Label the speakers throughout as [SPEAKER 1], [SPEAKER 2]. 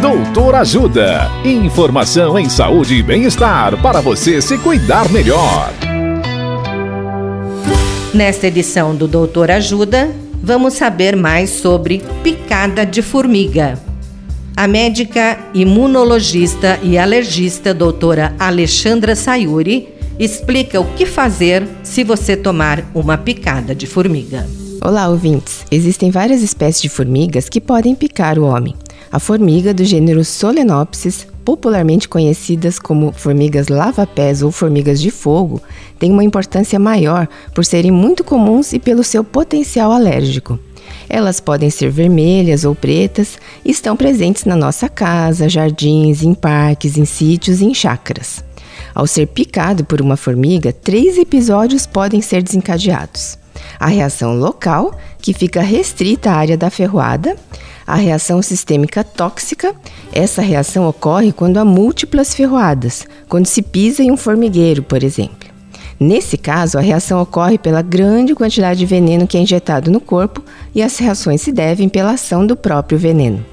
[SPEAKER 1] Doutor Ajuda. Informação em saúde e bem-estar para você se cuidar melhor.
[SPEAKER 2] Nesta edição do Doutor Ajuda, vamos saber mais sobre picada de formiga. A médica imunologista e alergista doutora Alexandra Sayuri explica o que fazer se você tomar uma picada de formiga.
[SPEAKER 3] Olá, ouvintes! Existem várias espécies de formigas que podem picar o homem. A formiga do gênero Solenopsis, popularmente conhecidas como formigas lava-pés ou formigas de fogo, tem uma importância maior por serem muito comuns e pelo seu potencial alérgico. Elas podem ser vermelhas ou pretas e estão presentes na nossa casa, jardins, em parques, em sítios e em chácaras. Ao ser picado por uma formiga, três episódios podem ser desencadeados: a reação local, que fica restrita à área da ferroada, a reação sistêmica tóxica. Essa reação ocorre quando há múltiplas ferroadas, quando se pisa em um formigueiro, por exemplo. Nesse caso, a reação ocorre pela grande quantidade de veneno que é injetado no corpo e as reações se devem pela ação do próprio veneno.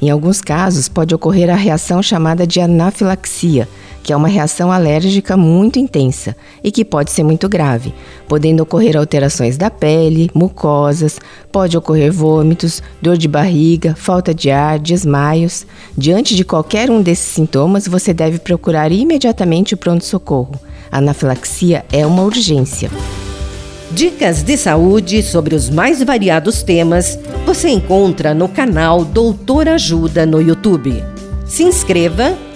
[SPEAKER 3] Em alguns casos, pode ocorrer a reação chamada de anafilaxia, que é uma reação alérgica muito intensa e que pode ser muito grave, podendo ocorrer alterações da pele, mucosas, pode ocorrer vômitos, dor de barriga, falta de ar, desmaios. Diante de qualquer um desses sintomas, você deve procurar imediatamente o pronto-socorro. Anafilaxia é uma urgência.
[SPEAKER 2] Dicas de saúde sobre os mais variados temas você encontra no canal Doutor Ajuda no YouTube. Se inscreva